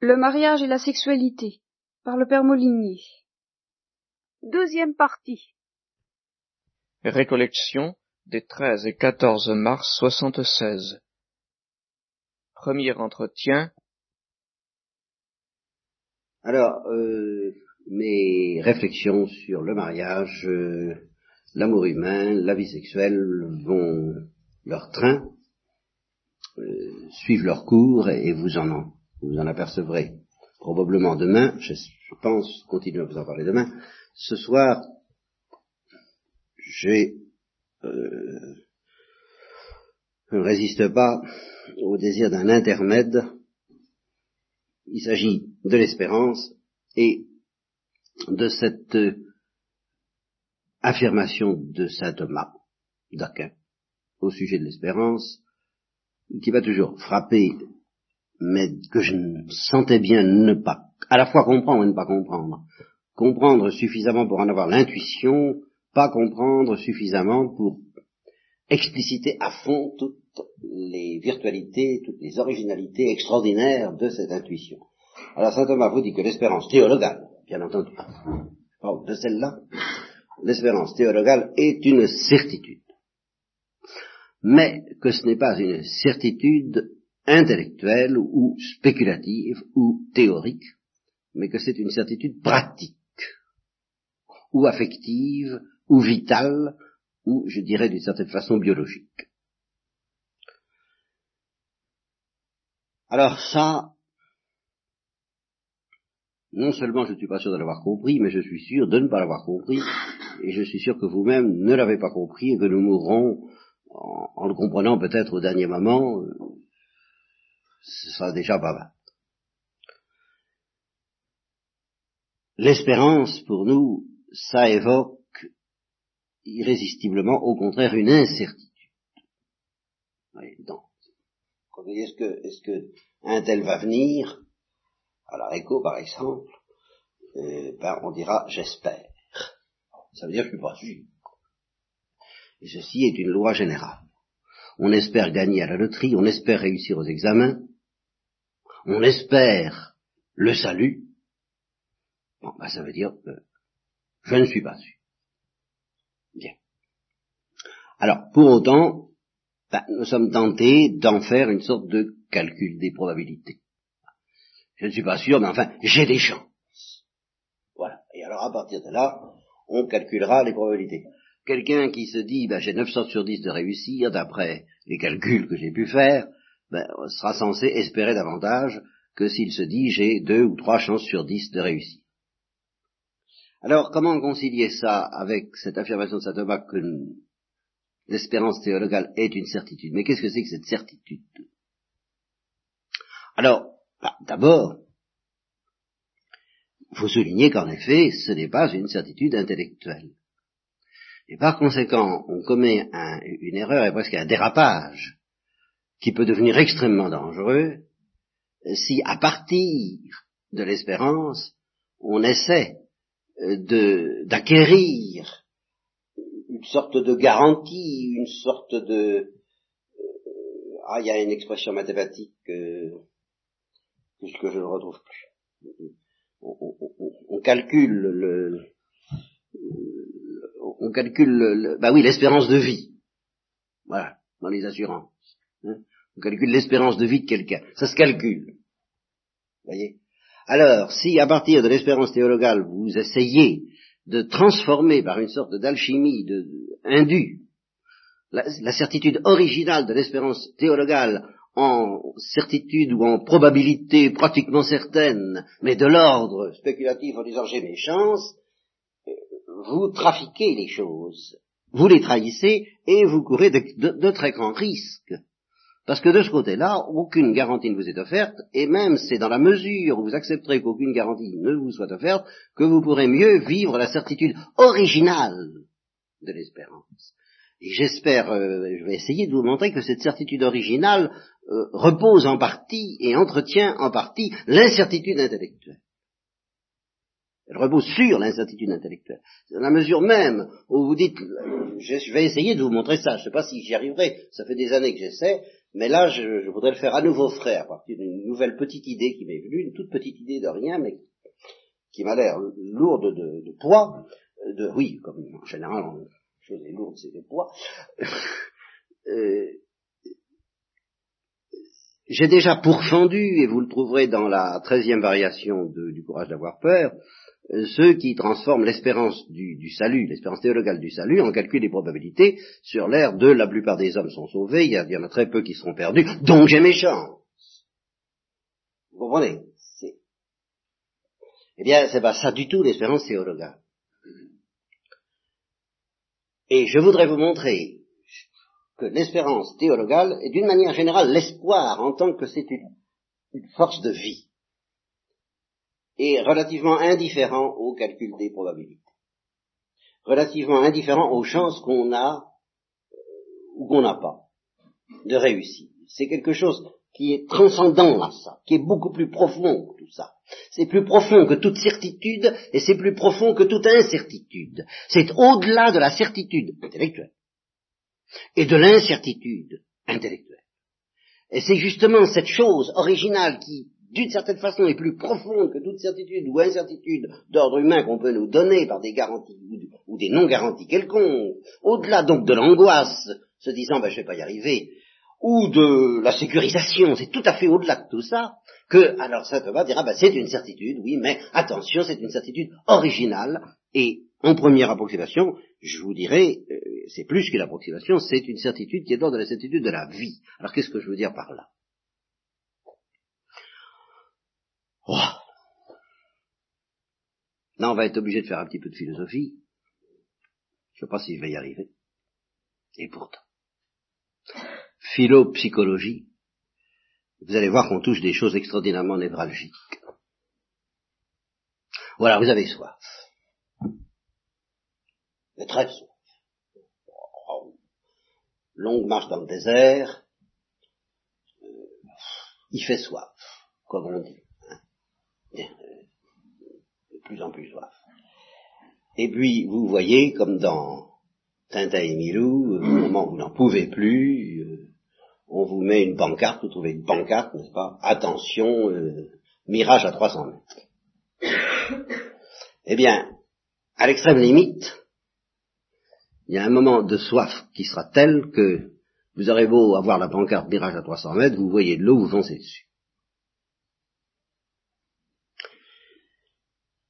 Le mariage et la sexualité, par le père Molinier. Deuxième partie. Récollection des 13 et 14 mars 76. Premier entretien. Alors, euh, mes réflexions sur le mariage, euh, l'amour humain, la vie sexuelle vont leur train, euh, suivent leur cours et, vous en en, vous en apercevrez probablement demain, je, pense continuer à vous en parler demain. Ce soir, j'ai euh, ne résiste pas au désir d'un intermède. Il s'agit de l'espérance et de cette affirmation de saint Thomas d'Aquin au sujet de l'espérance, qui m'a toujours frappé, mais que je sentais bien ne pas, à la fois comprendre et ne pas comprendre. Comprendre suffisamment pour en avoir l'intuition, pas comprendre suffisamment pour expliciter à fond toutes les virtualités, toutes les originalités extraordinaires de cette intuition. Alors saint Thomas vous dit que l'espérance théologale, bien entendu, de celle-là, l'espérance théologale est une certitude. Mais que ce n'est pas une certitude intellectuelle ou spéculative ou théorique, mais que c'est une certitude pratique ou affective ou vitale ou, je dirais, d'une certaine façon biologique. Alors ça, non seulement je ne suis pas sûr de l'avoir compris, mais je suis sûr de ne pas l'avoir compris, et je suis sûr que vous-même ne l'avez pas compris et que nous mourrons en, le comprenant peut-être au dernier moment, ce sera déjà pas mal. L'espérance, pour nous, ça évoque irrésistiblement, au contraire, une incertitude. donc, est-ce que, est-ce que un tel va venir à la réco, par exemple, euh, ben, on dira j'espère. Ça veut dire que je suis pas sûr. Et ceci est une loi générale. On espère gagner à la loterie, on espère réussir aux examens, on espère le salut. Bon, ben, ça veut dire que je ne suis pas sûr. Bien. Alors, pour autant, ben, nous sommes tentés d'en faire une sorte de calcul des probabilités. Je ne suis pas sûr, mais enfin, j'ai des chances. Voilà. Et alors, à partir de là, on calculera les probabilités. Quelqu'un qui se dit, ben, j'ai 9 chances sur 10 de réussir, d'après les calculs que j'ai pu faire, ben, sera censé espérer davantage que s'il se dit, j'ai 2 ou 3 chances sur 10 de réussir. Alors, comment concilier ça avec cette affirmation de Thomas que l'espérance théologale est une certitude? Mais qu'est-ce que c'est que cette certitude? Alors, bah, d'abord, il faut souligner qu'en effet, ce n'est pas une certitude intellectuelle. Et par conséquent, on commet une erreur et presque un dérapage qui peut devenir extrêmement dangereux si, à partir de l'espérance, on essaie de d'acquérir une sorte de garantie, une sorte de euh, ah il y a une expression mathématique que je ne retrouve plus. On, calcule le on calcule le, bah oui l'espérance de vie. Voilà, dans les assurances. On calcule l'espérance de vie de quelqu'un. Ça se calcule. Voyez? Alors, si à partir de l'espérance théologale, vous essayez de transformer par une sorte d'alchimie de, indue la, certitude originale de l'espérance théologale en certitude ou en probabilité pratiquement certaine, mais de l'ordre spéculatif en disant j'ai mes chances, vous trafiquez les choses, vous les trahissez et vous courez de très grands risques. Parce que de ce côté-là, aucune garantie ne vous est offerte, et même c'est dans la mesure où vous accepterez qu'aucune garantie ne vous soit offerte, que vous pourrez mieux vivre la certitude originale de l'espérance. Et j'espère, euh, je vais essayer de vous montrer que cette certitude originale euh, repose en partie et entretient en partie l'incertitude intellectuelle. Elle repose sur l'incertitude intellectuelle. Dans la mesure même où vous dites, je vais essayer de vous montrer ça, je ne sais pas si j'y arriverai, ça fait des années que j'essaie, Mais là, je, voudrais le faire à nouveau frais, à partir d'une nouvelle petite idée qui m'est venue, une toute petite idée de rien, mais qui m'a l'air lourde de, poids, de oui, comme en général, une chose est lourde, c'est le poids. Euh, j'ai déjà pourfendu, et vous le trouverez dans la treizième variation du courage d'avoir peur, ceux qui transforment l'espérance du, salut, l'espérance théologale du salut, en calcul des probabilités sur l'air de la plupart des hommes sont sauvés, il y, en a très peu qui seront perdus, donc j'ai mes chances. Vous comprenez? Eh bien, c'est pas ça du tout l'espérance théologale. Et je voudrais vous montrer que l'espérance théologale est d'une manière générale l'espoir en tant que c'est une force de vie est relativement indifférent au calcul des probabilités, relativement indifférent aux chances qu'on a euh, ou qu'on n'a pas de réussir. C'est quelque chose qui est transcendant à ça, qui est beaucoup plus profond que tout ça. C'est plus profond que toute certitude et c'est plus profond que toute incertitude. C'est au-delà de la certitude intellectuelle et de l'incertitude intellectuelle. Et c'est justement cette chose originale qui d'une certaine façon, est plus profonde que toute certitude ou incertitude d'ordre humain qu'on peut nous donner par des garanties ou, des non-garanties quelconques, au-delà donc de l'angoisse, se disant ben, je ne vais pas y arriver, ou de la sécurisation, c'est tout à fait au-delà de tout ça, que, alors saint Thomas dira, ben, c'est une certitude, oui, mais attention, c'est une certitude originale, et en première approximation, je vous dirais, euh, c'est plus qu'une approximation, c'est une certitude qui est d'ordre de la certitude de la vie. Alors qu'est-ce que je veux dire par là? Oh. Là, on va être obligé de faire un petit peu de philosophie. Je ne sais pas si je vais y arriver. Et pourtant. Philo-psychologie. Vous allez voir qu'on touche des choses extraordinairement névralgiques. Voilà, vous avez soif. Mais très soif. Longue marche dans le désert. Euh, il fait soif, comme on dit de plus en plus soif. Et puis, vous voyez, comme dans Tintin et Milou, au moment où vous n'en pouvez plus, euh, on vous met une pancarte, vous trouvez une pancarte, n'est-ce pas? Attention, euh, mirage à 300 mètres. eh bien, à l'extrême limite, il y a un moment de soif qui sera tel que vous aurez beau avoir la pancarte mirage à 300 mètres, vous voyez de l'eau, vous foncez dessus.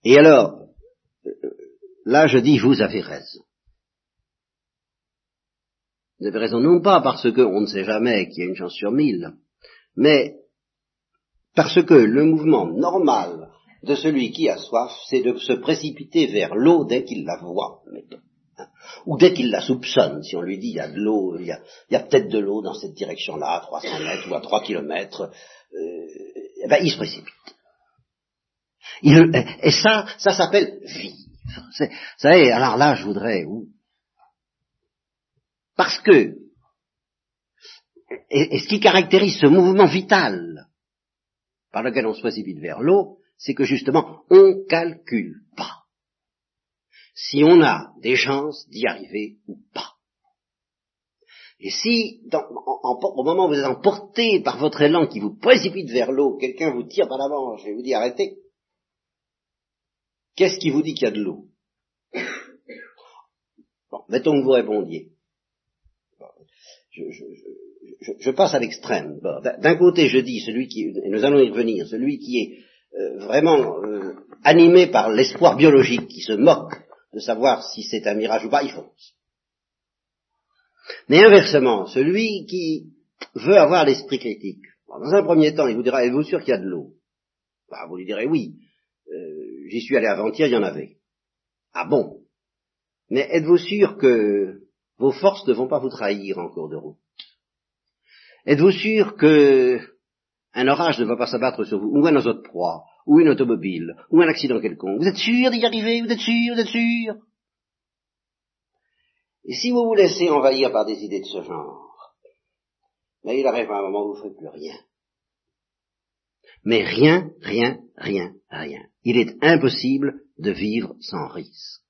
Et alors, là je dis, vous avez raison. Vous avez raison non pas parce qu'on ne sait jamais qu'il y a une chance sur mille, mais parce que le mouvement normal de celui qui a soif, c'est de se précipiter vers l'eau dès qu'il la voit, hein. ou dès qu'il la soupçonne. Si on lui dit il y a de l'eau, il y a, peut-être de l'eau dans cette direction-là, à 300 mètres ou à 3 kilomètres, euh, eh ben, il se précipite et ça, ça s'appelle vivre. Vous savez, alors là, je voudrais, parce que, et, ce qui caractérise ce mouvement vital par lequel on se précipite vers l'eau, c'est que justement, on calcule pas si on a des chances d'y arriver ou pas. Et si, au moment où vous êtes emporté par votre élan qui vous précipite vers l'eau, quelqu'un vous tire par la manche et vous dit arrêtez, Qu'est-ce qui vous dit qu'il y a de l'eau? Bon, mettons que vous répondiez. je, passe à l'extrême. D'un côté, je dis celui qui, et nous allons y revenir, celui qui est euh, vraiment euh, animé par l'espoir biologique, qui se moque de savoir si c'est un mirage ou pas, il fonce. Mais inversement, celui qui veut avoir l'esprit critique, dans un premier temps, il vous dira, êtes-vous sûr qu'il y a de l'eau? Bah, Vous lui direz oui. J'y suis allé avant-hier, il y en avait. Ah bon? Mais êtes-vous sûr que vos forces ne vont pas vous trahir en cours de route? Êtes-vous sûr que un orage ne va pas s'abattre sur vous, ou un oiseau de proie, ou une automobile, ou un accident quelconque? Vous êtes sûr d'y arriver? Vous êtes sûr? Vous êtes sûr? Et si vous vous laissez envahir par des idées de ce genre, mais il arrive un moment où vous ne ferez plus rien. Mais rien, rien, rien, rien. Il est impossible de vivre sans risque.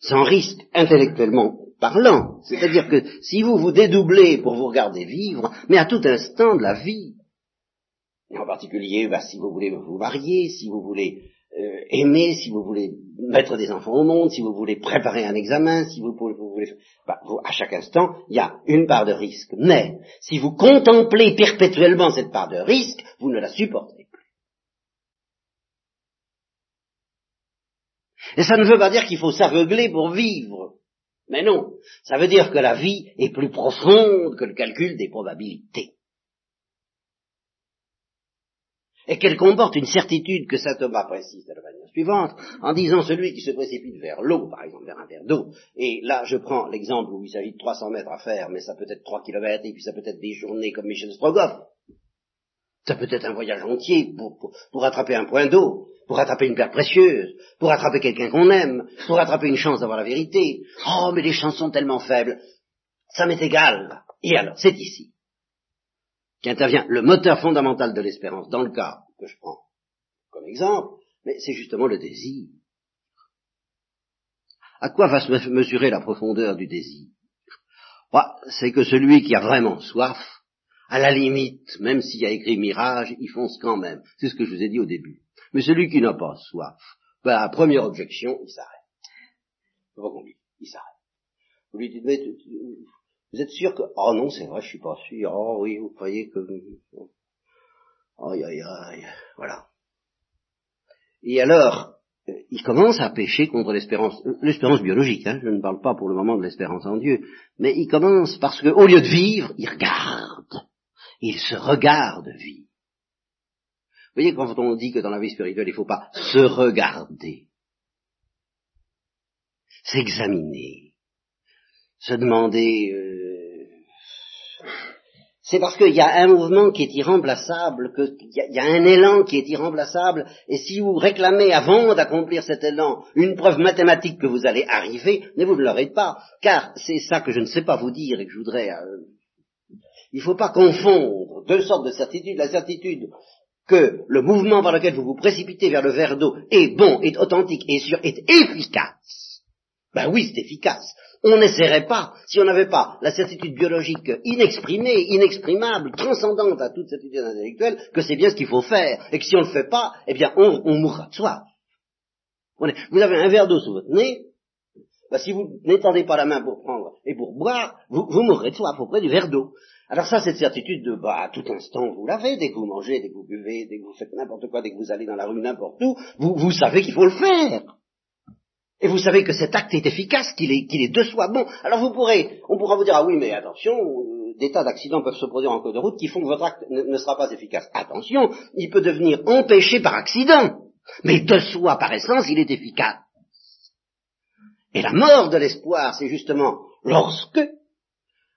Sans risque intellectuellement parlant. C'est-à-dire que si vous vous dédoublez pour vous regarder vivre, mais à tout instant de la vie, et en particulier bah, si vous voulez vous marier, si vous voulez euh, aimer, si vous voulez mettre des enfants au monde, si vous voulez préparer un examen, si vous, voulez... Bah, à chaque instant, il y a une part de risque. Mais si vous contemplez perpétuellement cette part de risque, vous ne la supportez plus. Et ça ne veut pas dire qu'il faut s'aveugler pour vivre. Mais non, ça veut dire que la vie est plus profonde que le calcul des probabilités. Et qu'elle comporte une certitude que saint Thomas précise de la manière suivante, en disant celui qui se précipite vers l'eau, par exemple vers un verre d'eau, et là je prends l'exemple où il s'agit de 300 mètres à faire, mais ça peut être 3 kilomètres, et puis ça peut être des journées comme Michel Strogoff, ça peut être un voyage entier pour, attraper un point d'eau, pour attraper une pierre précieuse, pour attraper quelqu'un qu'on aime, pour attraper une chance d'avoir la vérité. Oh, mais les chances sont tellement faibles, ça m'est égal. Et alors, c'est ici qu'intervient le moteur fondamental de l'espérance dans le cas que je prends comme exemple, mais c'est justement le désir. À quoi va se mesurer la profondeur du désir? C'est que celui qui a vraiment soif, à la limite, même s'il y a écrit mirage, il fonce quand même. C'est ce que je vous ai dit au début. Mais celui qui n'a pas soif, ben, la première objection, il s'arrête. Il s'arrête. Vous lui dites, mais vous êtes sûr que... Oh non, c'est vrai, je suis pas sûr. Oh oui, vous croyez que... Aïe, aïe, aïe, voilà. Et alors, euh, il commence à pécher contre l'espérance, euh, l'espérance biologique, hein, je ne parle pas pour le moment de l'espérance en Dieu, mais il commence parce qu'au lieu de vivre, il regarde. Il se regarde vivre. Vous voyez, quand on dit que dans la vie spirituelle, il ne faut pas se regarder, s'examiner, se demander euh, c'est parce qu'il y a un mouvement qui est irremplaçable, qu'il y, a un élan qui est irremplaçable, et si vous réclamez avant d'accomplir cet élan une preuve mathématique que vous allez arriver, mais vous ne l'aurez pas, car c'est ça que je ne sais pas vous dire et que je voudrais... Euh, il ne faut pas confondre deux sortes de certitudes. La certitude que le mouvement par lequel vous vous précipitez vers le verre d'eau est bon, est authentique, est sûr, est efficace. Ben oui, c'est efficace on n'essaierait pas, si on n'avait pas la certitude biologique inexprimée, inexprimable, transcendante à toute certitude intellectuelle, que c'est bien ce qu'il faut faire, et que si on ne le fait pas, eh bien on, mourra de soif. Vous avez un verre d'eau sous votre nez, bah, si vous n'étendez pas la main pour prendre et pour boire, vous, mourrez de soif auprès du verre d'eau. Alors ça, cette certitude de, bah, à tout instant, vous l'avez, dès que vous mangez, dès que vous buvez, dès que vous faites n'importe quoi, dès que vous allez dans la rue n'importe où, vous, vous savez qu'il faut le faire. Et vous savez que cet acte est efficace, qu'il est, qu'il est de soi bon. Alors vous pourrez, on pourra vous dire, ah oui, mais attention, euh, des tas d'accidents peuvent se produire en cours de route qui font que votre acte ne, sera pas efficace. Attention, il peut devenir empêché par accident. Mais de soi, par essence, il est efficace. Et la mort de l'espoir, c'est justement lorsque,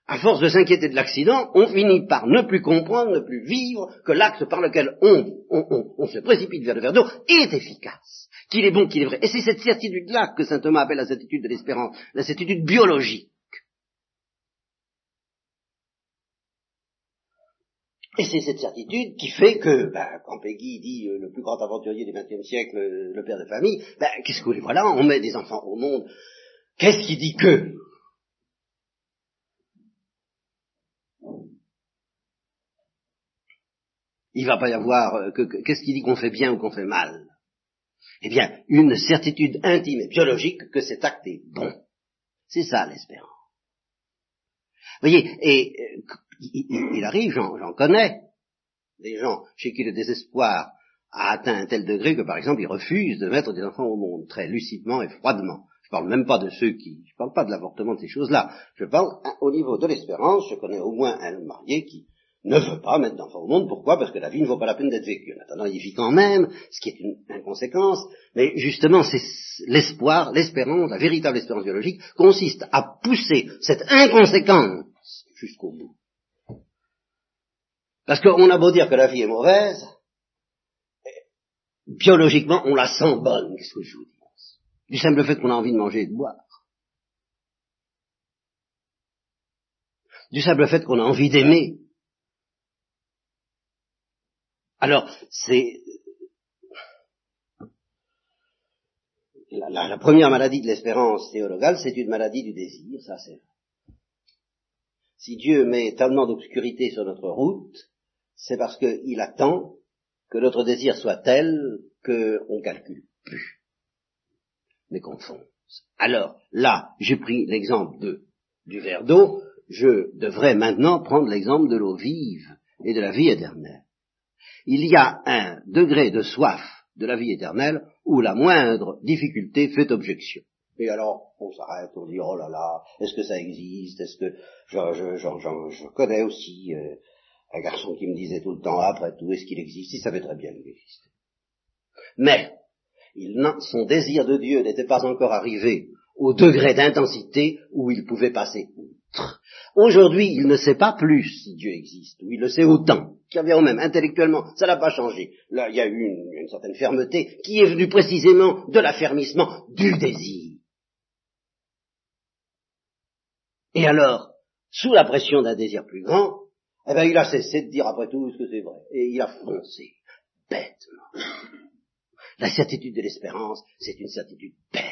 à force de s'inquiéter de l'accident, on finit par ne plus comprendre, ne plus vivre que l'acte par lequel on, on se précipite vers le verre d'eau est efficace qu'il est bon, qu'il est vrai. Et c'est cette certitude-là que saint Thomas appelle la certitude de l'espérance, la certitude biologique. Et c'est cette certitude qui fait que, ben, quand Peggy dit euh, le plus grand aventurier du XXe siècle, euh, le père de famille, ben, qu'est-ce que vous voulez, voilà, on met des enfants au monde. Qu'est-ce qui dit que? Il va pas y avoir, euh, qu'est-ce qui dit qu'on fait bien ou qu'on fait mal? Eh bien, une certitude intime et biologique que cet acte est bon. C'est ça l'espérance. Vous voyez, et euh, il, arrive, j'en connais, des gens chez qui le désespoir a atteint un tel degré que, par exemple, ils refusent de mettre des enfants au monde, très lucidement et froidement. Je parle même pas de ceux qui, je parle pas de l'avortement de ces choses-là. Je parle hein, au niveau de l'espérance. Je connais au moins un marié qui ne veut pas mettre d'enfant au monde. Pourquoi? Parce que la vie ne vaut pas la peine d'être vécue. Maintenant, il vit quand même, ce qui est une inconséquence. Mais justement, c'est l'espoir, l'espérance, la véritable espérance biologique, consiste à pousser cette inconséquence jusqu'au bout. Parce qu'on a beau dire que la vie est mauvaise, biologiquement, on la sent bonne, qu'est-ce que je vous dis? Du simple fait qu'on a envie de manger et de boire. Du simple fait qu'on a envie d'aimer, Alors, c'est... la, première maladie de l'espérance théologale, c'est une maladie du désir, ça c'est vrai. Si Dieu met tellement d'obscurité sur notre route, c'est parce qu'il attend que notre désir soit tel qu'on calcule plus, mais qu'on fonce. Alors, là, j'ai pris l'exemple du verre d'eau, je devrais maintenant prendre l'exemple de l'eau vive et de la vie éternelle. Il y a un degré de soif de la vie éternelle où la moindre difficulté fait objection. Et alors, on s'arrête, on dit, oh là là, est-ce que ça existe? Est-ce que... Je, connais aussi euh, un garçon qui me disait tout le temps, après tout, est-ce qu'il existe? Il savait très bien qu'il existait. Mais, son désir de Dieu n'était pas encore arrivé au degré d'intensité où il pouvait passer outre. Aujourd'hui, il ne sait pas plus si Dieu existe, ou il le sait autant, qu'avant même intellectuellement, ça n'a pas changé. Là, il y a eu une, certaine fermeté qui est venue précisément de l'affermissement du désir. Et alors, sous la pression d'un désir plus grand, eh ben, il a cessé de dire après tout ce que c'est vrai. Et il a foncé, bêtement. La certitude de l'espérance, c'est une certitude bête.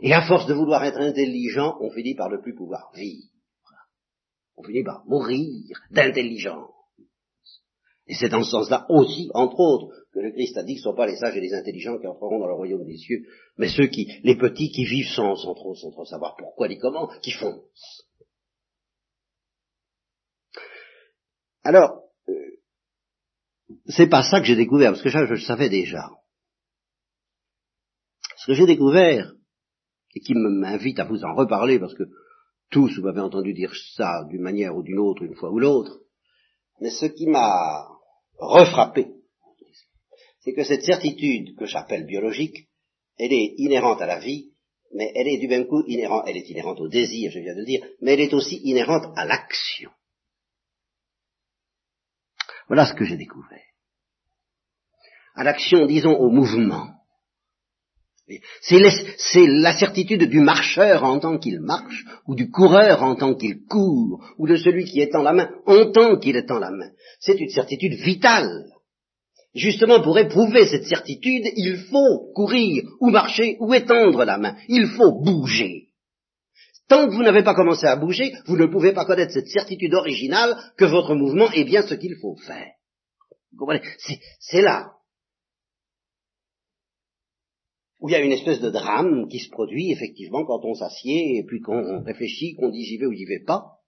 Et à force de vouloir être intelligent, on finit par ne plus pouvoir vivre. On finit par mourir d'intelligence. Et c'est dans ce sens-là aussi, entre autres, que le Christ a dit que ce ne sont pas les sages et les intelligents qui entreront dans le royaume des cieux, mais ceux qui, les petits qui vivent sans, trop savoir pourquoi ni comment, qui foncent. Alors, euh, c'est pas ça que j'ai découvert, parce que ça, je le savais déjà. Ce que j'ai découvert, et qui m'invite à vous en reparler, parce que tous vous m'avez entendu dire ça d'une manière ou d'une autre, une fois ou l'autre, mais ce qui m'a refrappé, c'est que cette certitude que j'appelle biologique, elle est inhérente à la vie, mais elle est du même coup inhérente, elle est inhérente au désir, je viens de le dire, mais elle est aussi inhérente à l'action. Voilà ce que j'ai découvert. À l'action, disons, au mouvement. C'est la certitude du marcheur en tant qu'il marche, ou du coureur en tant qu'il court, ou de celui qui en la main en tant qu'il en la main. C'est une certitude vitale. Justement, pour éprouver cette certitude, il faut courir, ou marcher, ou étendre la main. Il faut bouger. Tant que vous n'avez pas commencé à bouger, vous ne pouvez pas connaître cette certitude originale que votre mouvement est bien ce qu'il faut faire. Vous comprenez? C'est là où il y a une espèce de drame qui se produit effectivement quand on s'assied et puis qu'on réfléchit, qu'on dit j'y vais ou j'y vais pas.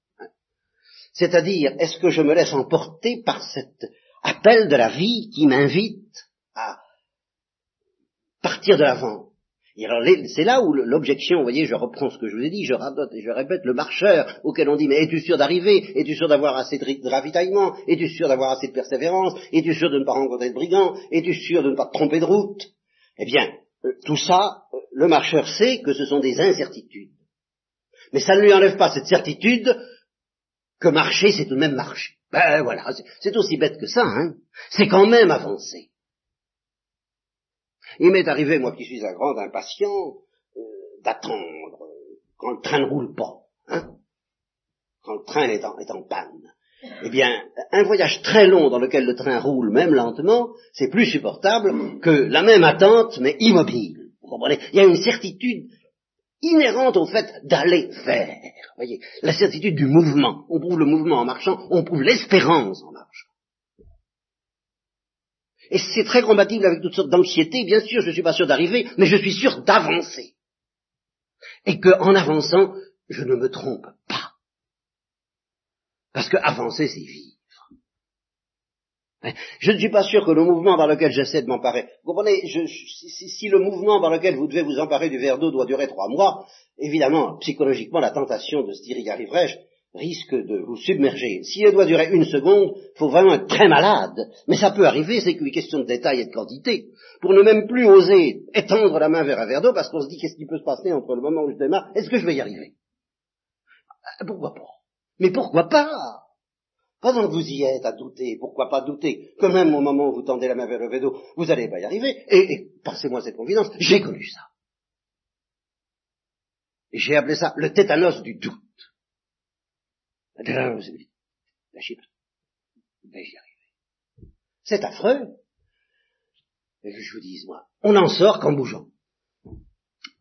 C'est-à-dire, est-ce que je me laisse emporter par cet appel de la vie qui m'invite à partir de l'avant? C'est là où l'objection, vous voyez, je reprends ce que je vous ai dit, je radote et je répète, le marcheur auquel on dit, mais es-tu sûr d'arriver? Es-tu sûr d'avoir assez de ravitaillement? Es-tu sûr d'avoir assez de persévérance? Es-tu sûr de ne pas rencontrer de brigands? Es-tu sûr de ne pas te tromper de route? Eh bien, tout ça, euh, le marcheur sait que ce sont des incertitudes. Mais ça ne lui enlève pas cette certitude que marcher, c'est tout de même marcher. Ben voilà, c'est aussi bête que ça, hein. C'est quand même avancer. Il m'est arrivé, moi qui suis un grand impatient, euh, d'attendre quand le train ne roule pas, hein, quand le train est en panne. Eh bien, un voyage très long dans lequel le train roule, même lentement, c'est plus supportable que la même attente, mais immobile. Vous comprenez? Il y a une certitude inhérente au fait d'aller faire. Voyez, la certitude du mouvement. On prouve le mouvement en marchant, on prouve l'espérance en marchant. Et c'est très compatible avec toutes sortes d'anxiétés. Bien sûr, je ne suis pas sûr d'arriver, mais je suis sûr d'avancer. Et qu'en avançant, je ne me trompe pas. Parce que avancer, c'est vivre. Je ne suis pas sûr que le mouvement par lequel j'essaie de m'emparer, vous comprenez, si, le mouvement par lequel vous devez vous emparer du verre d'eau doit durer trois mois, évidemment, psychologiquement, la tentation de se dire y arriverai-je risque de vous submerger. Si elle doit durer une seconde, faut vraiment être très malade. Mais ça peut arriver, c'est qu'une question de détail et de quantité. Pour ne même plus oser étendre la main vers un verre d'eau, parce qu'on se dit qu'est-ce qui peut se passer entre le moment où je démarre, est-ce que je vais y arriver? Pourquoi pas? Mais pourquoi pas? Pendant que vous y êtes à douter, pourquoi pas douter Que même au moment où vous tendez la main vers le vélo, vous n'allez pas y arriver? Et, et passez-moi cette confidence, j'ai connu ça. J'ai appelé ça le tétanos du doute. C'est affreux. Et que je vous dise, moi, on n'en sort qu'en bougeant.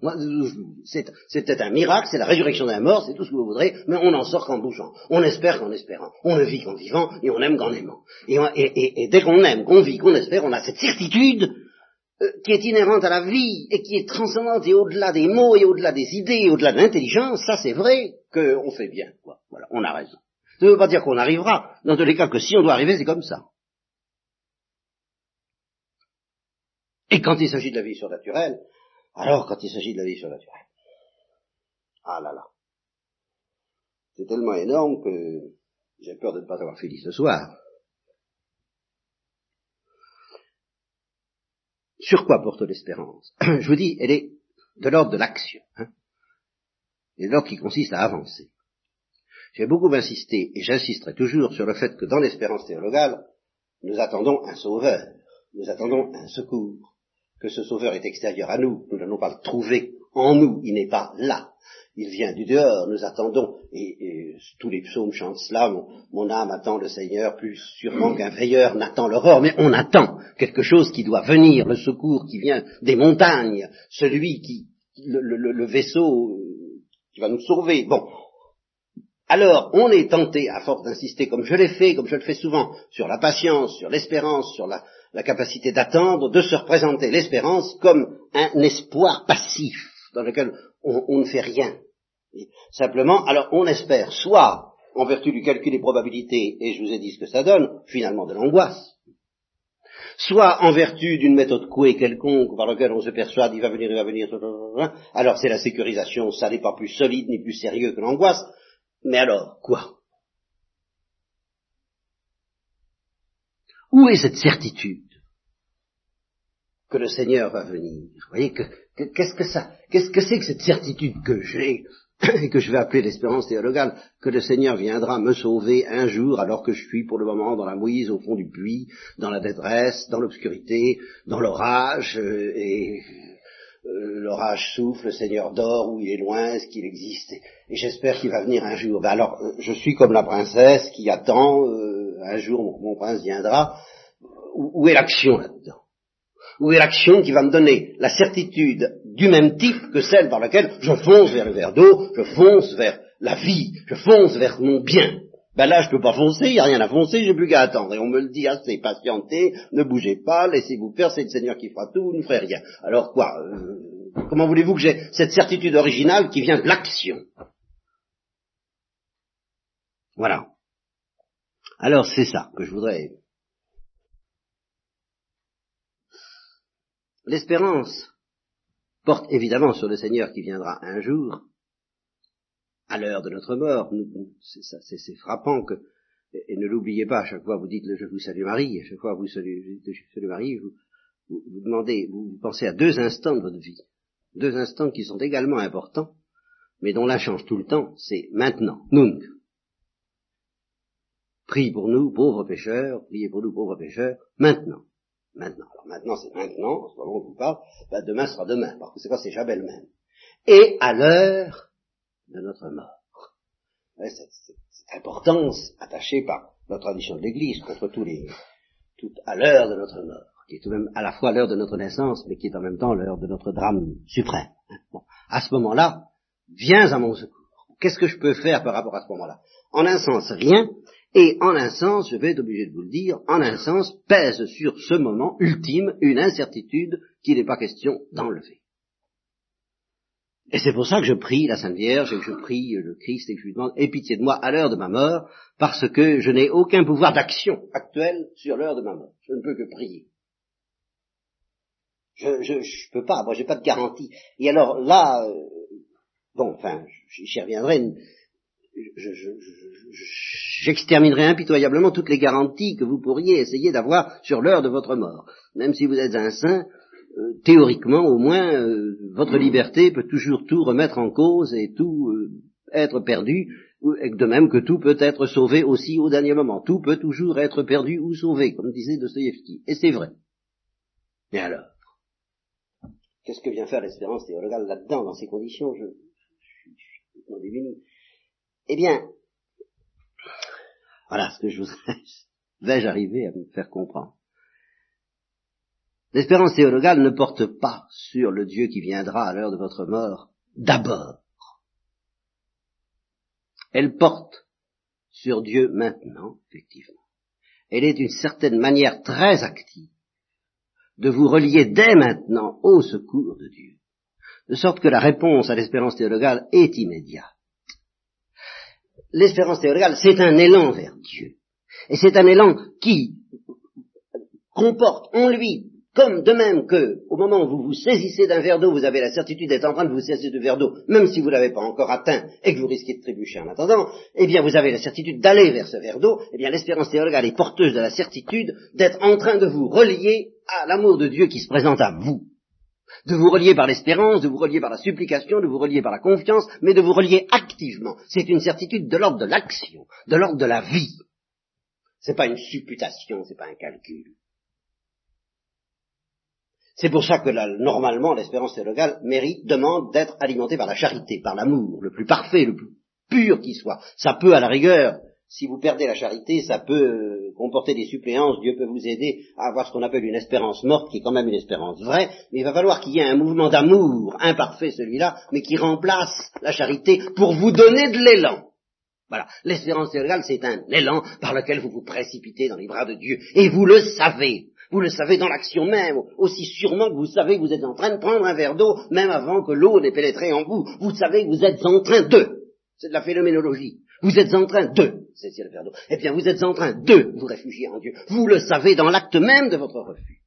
Peut-être un miracle, c'est la résurrection d'un mort, c'est tout ce que vous voudrez, mais on n'en sort qu'en bougeant. On espère qu'en espérant. On ne vit qu'en vivant et on aime qu'en aimant. Et, dès qu'on aime, qu'on vit, qu'on espère, on a cette certitude euh, qui est inhérente à la vie et qui est transcendante et au-delà des mots et au-delà des idées et au-delà de l'intelligence, ça c'est vrai qu'on fait bien. Voilà, on a raison. Ça ne veut pas dire qu'on arrivera. Dans tous les cas, que si on doit arriver, c'est comme ça. Et quand il s'agit de la vie surnaturelle, alors, quand il s'agit de la vie surnaturelle, ah là là, c'est tellement énorme que j'ai peur de ne pas avoir fini ce soir. Sur quoi porte l'espérance? Je vous dis, elle est de l'ordre de l'action. Hein et de l'ordre qui consiste à avancer. J'ai beaucoup insisté, et j'insisterai toujours sur le fait que dans l'espérance théologale, nous attendons un sauveur, nous attendons un secours que ce sauveur est extérieur à nous, nous n'allons pas le trouver en nous, il n'est pas là. Il vient du dehors, nous attendons, et, tous les psaumes chantent cela, mon, âme attend le Seigneur plus sûrement qu'un veilleur n'attend l'aurore, mais on attend quelque chose qui doit venir, le secours qui vient des montagnes, celui qui, le, le vaisseau euh, qui va nous sauver. Bon, alors, on est tenté, à force d'insister, comme je l'ai fait, comme je le fais souvent, sur la patience, sur l'espérance, sur la, la capacité d'attendre, de se représenter l'espérance comme un espoir passif dans lequel on, ne fait rien. simplement, alors on espère soit en vertu du calcul des probabilités, et je vous ai dit ce que ça donne, finalement de l'angoisse, soit en vertu d'une méthode couée quelconque par laquelle on se persuade il va venir, il va venir, alors c'est la sécurisation, ça n'est pas plus solide ni plus sérieux que l'angoisse, mais alors, quoi? Où est cette certitude que le Seigneur va venir? Vous voyez, qu'est-ce que ça, qu'est-ce que c'est que cette certitude que j'ai et que je vais appeler l'espérance théologale, que le Seigneur viendra me sauver un jour alors que je suis pour le moment dans la mouise au fond du puits, dans la détresse, dans l'obscurité, dans l'orage, euh, et euh, l'orage souffle, le Seigneur dort, ou il est loin, est-ce qu'il existe, et, j'espère qu'il va venir un jour. Ben alors, euh, je suis comme la princesse qui attend, un jour mon, prince viendra, où, est l'action là-dedans? Où est l'action qui va me donner la certitude du même type que celle par laquelle je fonce vers le verre d'eau, je fonce vers la vie, je fonce vers mon bien? Ben là, je peux pas foncer, il n'y a rien à foncer, j'ai plus qu'à attendre. Et on me le dit assez, patientez, ne bougez pas, laissez-vous faire, c'est le Seigneur qui fera tout, vous ne ferez rien. Alors quoi euh, Comment voulez-vous que j'ai cette certitude originale qui vient de l'action? Voilà. Alors c'est ça que je voudrais. L'espérance porte évidemment sur le Seigneur qui viendra un jour, à l'heure de notre mort. C'est frappant que, et ne l'oubliez pas, à chaque fois vous dites je vous salue Marie, à chaque fois vous je salue Marie, vous, vous, demandez, vous pensez à deux instants de votre vie, deux instants qui sont également importants, mais dont la change tout le temps, c'est maintenant, nunc. Prie pour nous, pauvres pécheurs, priez pour nous, pauvres pécheurs, maintenant. Maintenant. Alors maintenant, c'est maintenant, en ce moment où vous parle, ben demain sera demain, parce que c'est quoi, c'est jamais le même. Et à l'heure de notre mort. cette, importance attachée par la tradition de l'Église contre tous les, tout à l'heure de notre mort, qui est tout de même à la fois l'heure de notre naissance, mais qui est en même temps l'heure de notre drame suprême. Bon, à ce moment-là, viens à mon secours. Qu'est-ce que je peux faire par rapport à ce moment-là? En un sens, rien, et en un sens, je vais être obligé de vous le dire, en un sens, pèse sur ce moment ultime une incertitude qu'il n'est pas question d'enlever. Et c'est pour ça que je prie la Sainte Vierge et que je prie le Christ et que je lui demande aie pitié de moi à l'heure de ma mort, parce que je n'ai aucun pouvoir d'action actuel sur l'heure de ma mort. Je ne peux que prier. Je je, je peux pas, moi j'ai pas de garantie. Et alors là, euh, bon, enfin, j'y reviendrai. J'exterminerai impitoyablement toutes les garanties que vous pourriez essayer d'avoir sur l'heure de votre mort. Même si vous êtes un saint, euh, théoriquement au moins, euh, votre liberté peut toujours tout remettre en cause et tout euh, être perdu, de même que tout peut être sauvé aussi au dernier moment. Tout peut toujours être perdu ou sauvé, comme disait Dostoïevski. Et c'est vrai. Mais alors, qu'est-ce que vient faire l'espérance théologale là-dedans, dans ces conditions? Je, je, suis Eh bien, voilà ce que je vais-je arriver à me faire comprendre? L'espérance théologale ne porte pas sur le Dieu qui viendra à l'heure de votre mort d'abord. Elle porte sur Dieu maintenant, effectivement. Elle est d'une certaine manière très active de vous relier dès maintenant au secours de Dieu, de sorte que la réponse à l'espérance théologale est immédiate. L'espérance théologale, c'est un élan vers Dieu. Et c'est un élan qui comporte en lui comme de même que, au moment où vous vous saisissez d'un verre d'eau, vous avez la certitude d'être en train de vous saisir de verre d'eau, même si vous ne l'avez pas encore atteint et que vous risquez de trébucher en attendant, eh bien vous avez la certitude d'aller vers ce verre d'eau, eh bien l'espérance théologale est porteuse de la certitude d'être en train de vous relier à l'amour de Dieu qui se présente à vous. De vous relier par l'espérance, de vous relier par la supplication, de vous relier par la confiance, mais de vous relier activement. C'est une certitude de l'ordre de l'action, de l'ordre de la vie. C'est pas une supputation, c'est pas un calcul. C'est pour ça que normalement l'espérance théologale mérite, demande d'être alimentée par la charité, par l'amour, le plus parfait, le plus pur qui soit. Ça peut à la rigueur, si vous perdez la charité, ça peut euh, comporter des suppléances, Dieu peut vous aider à avoir ce qu'on appelle une espérance morte, qui est quand même une espérance vraie, mais il va falloir qu'il y ait un mouvement d'amour, imparfait celui-là, mais qui remplace la charité pour vous donner de l'élan. Voilà. L'espérance théologale, c'est un élan par lequel vous vous précipitez dans les bras de Dieu. Et vous le savez. Vous le savez dans l'action même, aussi sûrement que vous savez que vous êtes en train de prendre un verre d'eau, même avant que l'eau n'ait pénétré en vous. Vous savez que vous êtes en train de. C'est de la phénoménologie. Vous êtes en train de c'est le verre d'eau. Eh bien, vous êtes en train de vous réfugier en Dieu. Vous le savez dans l'acte même de votre refus.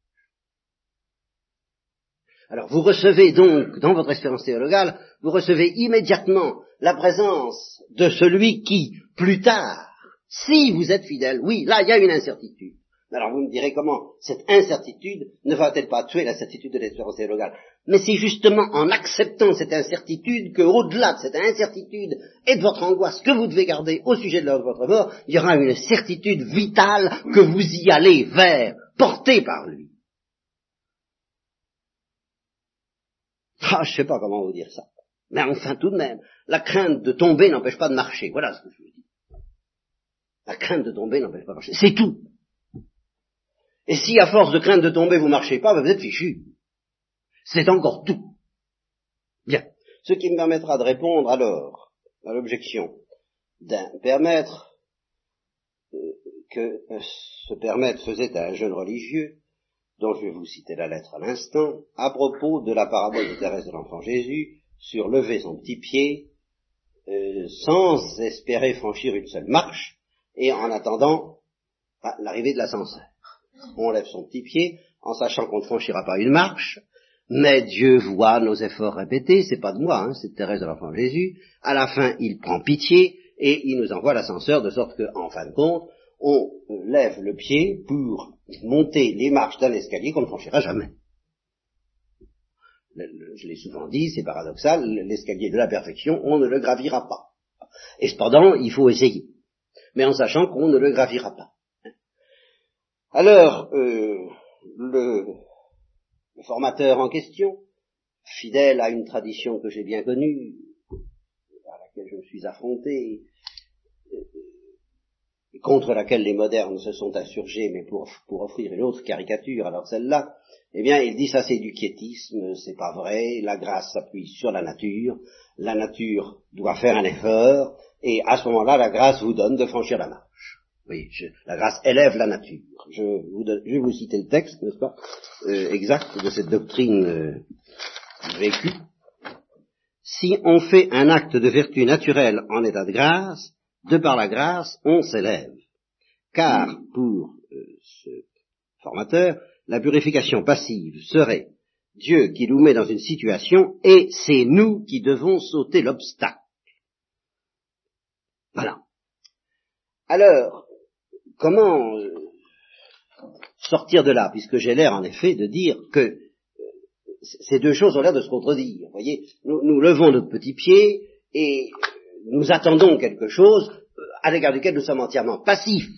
Alors, vous recevez donc, dans votre espérance théologale, vous recevez immédiatement la présence de celui qui, plus tard, si vous êtes fidèle, oui, là, il y a une incertitude. Alors vous me direz comment cette incertitude ne va-t-elle pas tuer la certitude de l'espérance théologale Mais c'est justement en acceptant cette incertitude que, au-delà de cette incertitude et de votre angoisse que vous devez garder au sujet de votre mort, il y aura une certitude vitale que vous y allez vers, porté par lui. Ah, je sais pas comment vous dire ça. Mais enfin, tout de même, la crainte de tomber n'empêche pas de marcher. Voilà ce que je veux dire. La crainte de tomber n'empêche pas de marcher. C'est tout. Et si à force de crainte de tomber vous marchez pas, ben, vous êtes fichu. C'est encore tout. Bien. Ce qui me permettra de répondre alors à l'objection d'un permettre euh, que ce euh, permettre faisait à un jeune religieux, dont je vais vous citer la lettre à l'instant, à propos de la parabole de Thérèse de l'enfant Jésus, sur lever son petit pied, euh, sans espérer franchir une seule marche, et en attendant l'arrivée de l'ascenseur on lève son petit pied, en sachant qu'on ne franchira pas une marche, mais Dieu voit nos efforts répétés, c'est pas de moi, hein, c'est de Thérèse de l'Enfant Jésus, à la fin il prend pitié et il nous envoie l'ascenseur de sorte qu'en fin de compte, on lève le pied pour monter les marches d'un escalier qu'on ne franchira jamais. Je l'ai souvent dit, c'est paradoxal, l'escalier de la perfection, on ne le gravira pas. Et cependant, il faut essayer, mais en sachant qu'on ne le gravira pas. Alors, euh, le, formateur en question, fidèle à une tradition que j'ai bien connue, à laquelle je me suis affronté, euh, contre laquelle les modernes se sont insurgés, mais pour, pour offrir une autre caricature, alors celle-là, eh bien, il dit ça c'est du quiétisme, c'est pas vrai, la grâce s'appuie sur la nature, la nature doit faire un effort, et à ce moment-là, la grâce vous donne de franchir la marche. Oui, la grâce élève la nature. Je, vais vous citer le texte, n'est-ce pas, euh, exact de cette doctrine euh, vécue. Si on fait un acte de vertu naturelle en état de grâce, de par la grâce, on s'élève. Car, pour euh, ce formateur, la purification passive serait Dieu qui nous met dans une situation et c'est nous qui devons sauter l'obstacle. Voilà. Alors, comment euh, sortir de là, puisque j'ai l'air en effet de dire que euh, ces deux choses ont l'air de se contredire. Vous voyez, nous, levons notre petit pied et nous attendons quelque chose euh, à l'égard duquel nous sommes entièrement passifs.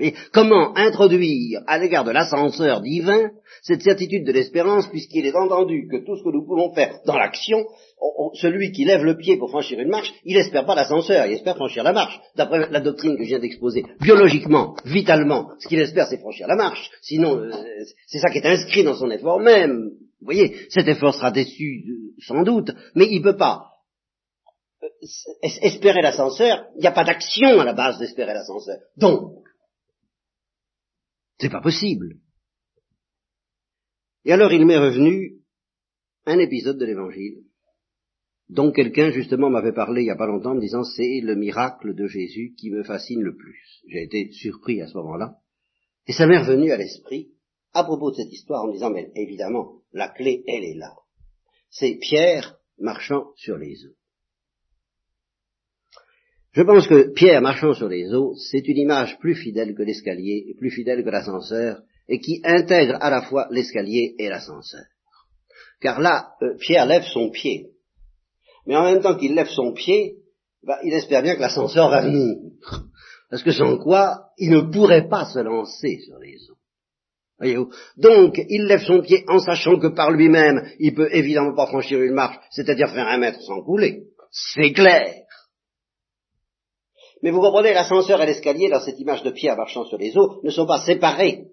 Et comment introduire à l'égard de l'ascenseur divin cette certitude de l'espérance, puisqu'il est entendu que tout ce que nous pouvons faire dans l'action celui qui lève le pied pour franchir une marche, il espère pas l'ascenseur, il espère franchir la marche. D'après la doctrine que je viens d'exposer, biologiquement, vitalement, ce qu'il espère, c'est franchir la marche. Sinon, euh, c'est ça qui est inscrit dans son effort même. Vous voyez, cet effort sera déçu, euh, sans doute, mais il ne peut pas euh, espérer l'ascenseur. Il n'y a pas d'action à la base d'espérer l'ascenseur. Donc, c'est pas possible. Et alors il m'est revenu un épisode de l'Évangile dont quelqu'un justement m'avait parlé il n'y a pas longtemps me disant c'est le miracle de Jésus qui me fascine le plus. J'ai été surpris à ce moment-là. Et ça m'est revenu à l'esprit à propos de cette histoire en me disant mais évidemment la clé elle est là. C'est Pierre marchant sur les eaux. Je pense que Pierre marchant sur les eaux, c'est une image plus fidèle que l'escalier plus fidèle que l'ascenseur et qui intègre à la fois l'escalier et l'ascenseur. Car là, euh, Pierre lève son pied mais en même temps qu'il lève son pied, bah, il espère bien que l'ascenseur va venir. Parce que sans quoi, il ne pourrait pas se lancer sur les eaux. Voyez-vous? Donc, il lève son pied en sachant que par lui-même, il peut évidemment pas franchir une marche, c'est-à-dire faire un mètre sans couler. C'est clair. Mais vous comprenez, l'ascenseur et l'escalier, dans cette image de Pierre marchant sur les eaux, ne sont pas séparés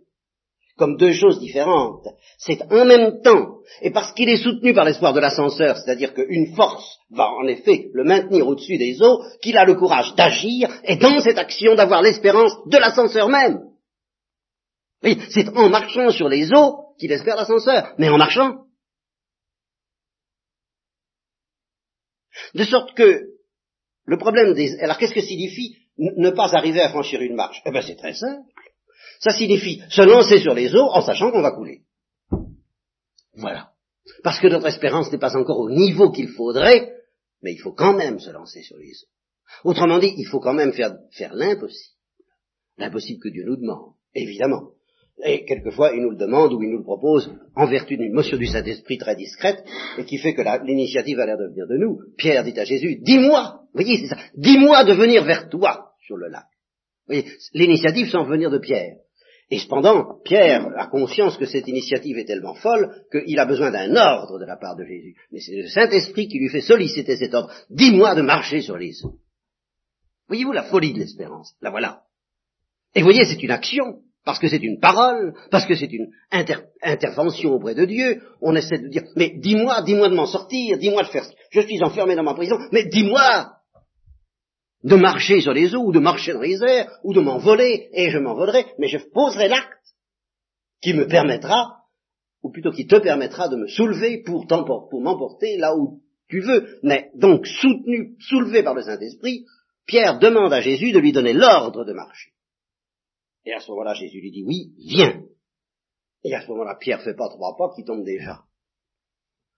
comme deux choses différentes. C'est en même temps, et parce qu'il est soutenu par l'espoir de l'ascenseur, c'est-à-dire qu'une force va en effet le maintenir au-dessus des eaux, qu'il a le courage d'agir, et dans cette action d'avoir l'espérance de l'ascenseur même. Oui, c'est en marchant sur les eaux qu'il espère l'ascenseur, mais en marchant. De sorte que le problème des... Alors qu'est-ce que signifie ne pas arriver à franchir une marche? Eh bien c'est très simple. Ça signifie se lancer sur les eaux en sachant qu'on va couler. Voilà. Parce que notre espérance n'est pas encore au niveau qu'il faudrait, mais il faut quand même se lancer sur les eaux. Autrement dit, il faut quand même faire, l'impossible. L'impossible que Dieu nous demande, évidemment. Et quelquefois, il nous le demande ou il nous le propose en vertu d'une motion du Saint-Esprit très discrète et qui fait que l'initiative a l'air de venir de nous. Pierre dit à Jésus, dis-moi, voyez, c'est ça, dis-moi de venir vers toi sur le lac. Vous voyez, l'initiative semble venir de Pierre. Et cependant, Pierre a conscience que cette initiative est tellement folle qu'il a besoin d'un ordre de la part de Jésus. Mais c'est le Saint-Esprit qui lui fait solliciter cet ordre. Dis-moi de marcher sur les eaux. Voyez-vous la folie de l'espérance? La voilà. Et voyez, c'est une action, parce que c'est une parole, parce que c'est une intervention auprès de Dieu. On essaie de dire, mais dis-moi, dis-moi de m'en sortir, dis-moi de faire... Je suis enfermé dans ma prison, mais dis-moi de marcher sur les eaux, ou de marcher dans les airs, ou de m'envoler, et je m'envolerai, mais je poserai l'acte qui me permettra, ou plutôt qui te permettra de me soulever pour, m'emporter là où tu veux. Mais donc soutenu, soulevé par le Saint-Esprit, Pierre demande à Jésus de lui donner l'ordre de marcher. Et à ce moment-là, Jésus lui dit oui, viens. Et à ce moment-là, Pierre fait pas trois pas qui tombe déjà.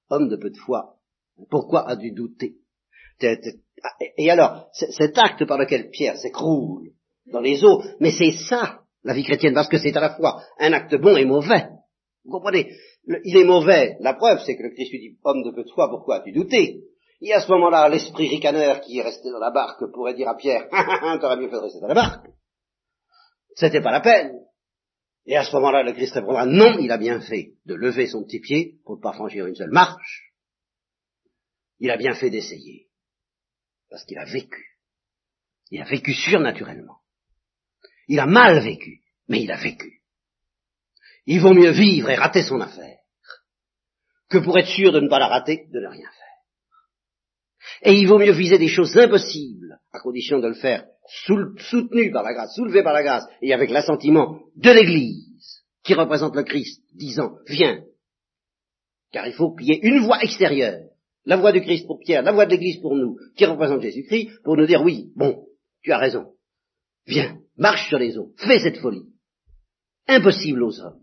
Homme de peu de foi, pourquoi as-tu douté? Et alors, cet acte par lequel Pierre s'écroule dans les eaux, mais c'est ça, la vie chrétienne, parce que c'est à la fois un acte bon et mauvais. Vous comprenez? Il est mauvais. La preuve, c'est que le Christ lui dit, homme de peu de foi, pourquoi as-tu douté? Et à ce moment-là, l'esprit ricaneur qui est resté dans la barque pourrait dire à Pierre, t'aurais mieux fait de rester dans la barque. C'était pas la peine. Et à ce moment-là, le Christ répondra, non, il a bien fait de lever son petit pied pour ne pas franchir une seule marche. Il a bien fait d'essayer. Parce qu'il a vécu. Il a vécu surnaturellement. Il a mal vécu, mais il a vécu. Il vaut mieux vivre et rater son affaire que pour être sûr de ne pas la rater, de ne rien faire. Et il vaut mieux viser des choses impossibles, à condition de le faire soutenu par la grâce, soulevé par la grâce, et avec l'assentiment de l'Église, qui représente le Christ, disant, viens. Car il faut qu'il y ait une voie extérieure la voix du Christ pour Pierre, la voix de l'Église pour nous, qui représente Jésus-Christ, pour nous dire oui, bon, tu as raison. Viens, marche sur les eaux, fais cette folie. Impossible aux hommes.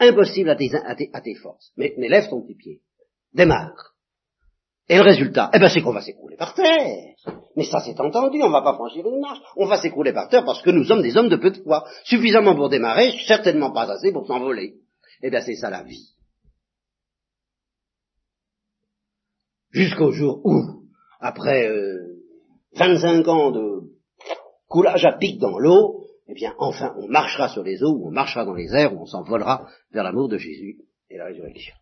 Impossible à tes, forces. Mais, lève ton petit pied. Démarre. Et le résultat, eh ben, c'est qu'on va s'écrouler par terre. Mais ça, c'est entendu, on va pas franchir une marche. On va s'écrouler par terre parce que nous sommes des hommes de peu de poids. Suffisamment pour démarrer, certainement pas assez pour s'envoler. Eh bien, c'est ça la vie. Jusqu'au jour où, après euh, 25 ans de coulage à pic dans l'eau, eh bien enfin on marchera sur les eaux, ou on marchera dans les airs, ou on s'envolera vers l'amour de Jésus et la résurrection.